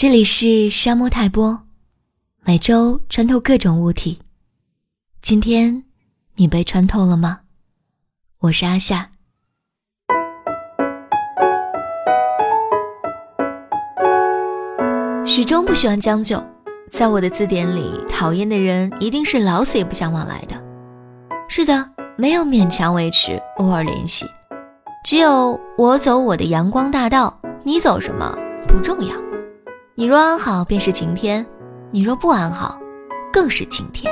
这里是沙漠泰波，每周穿透各种物体。今天你被穿透了吗？我是阿夏。始终不喜欢将就，在我的字典里，讨厌的人一定是老死也不相往来的。是的，没有勉强维持，偶尔联系，只有我走我的阳光大道，你走什么不重要。你若安好，便是晴天；你若不安好，更是晴天。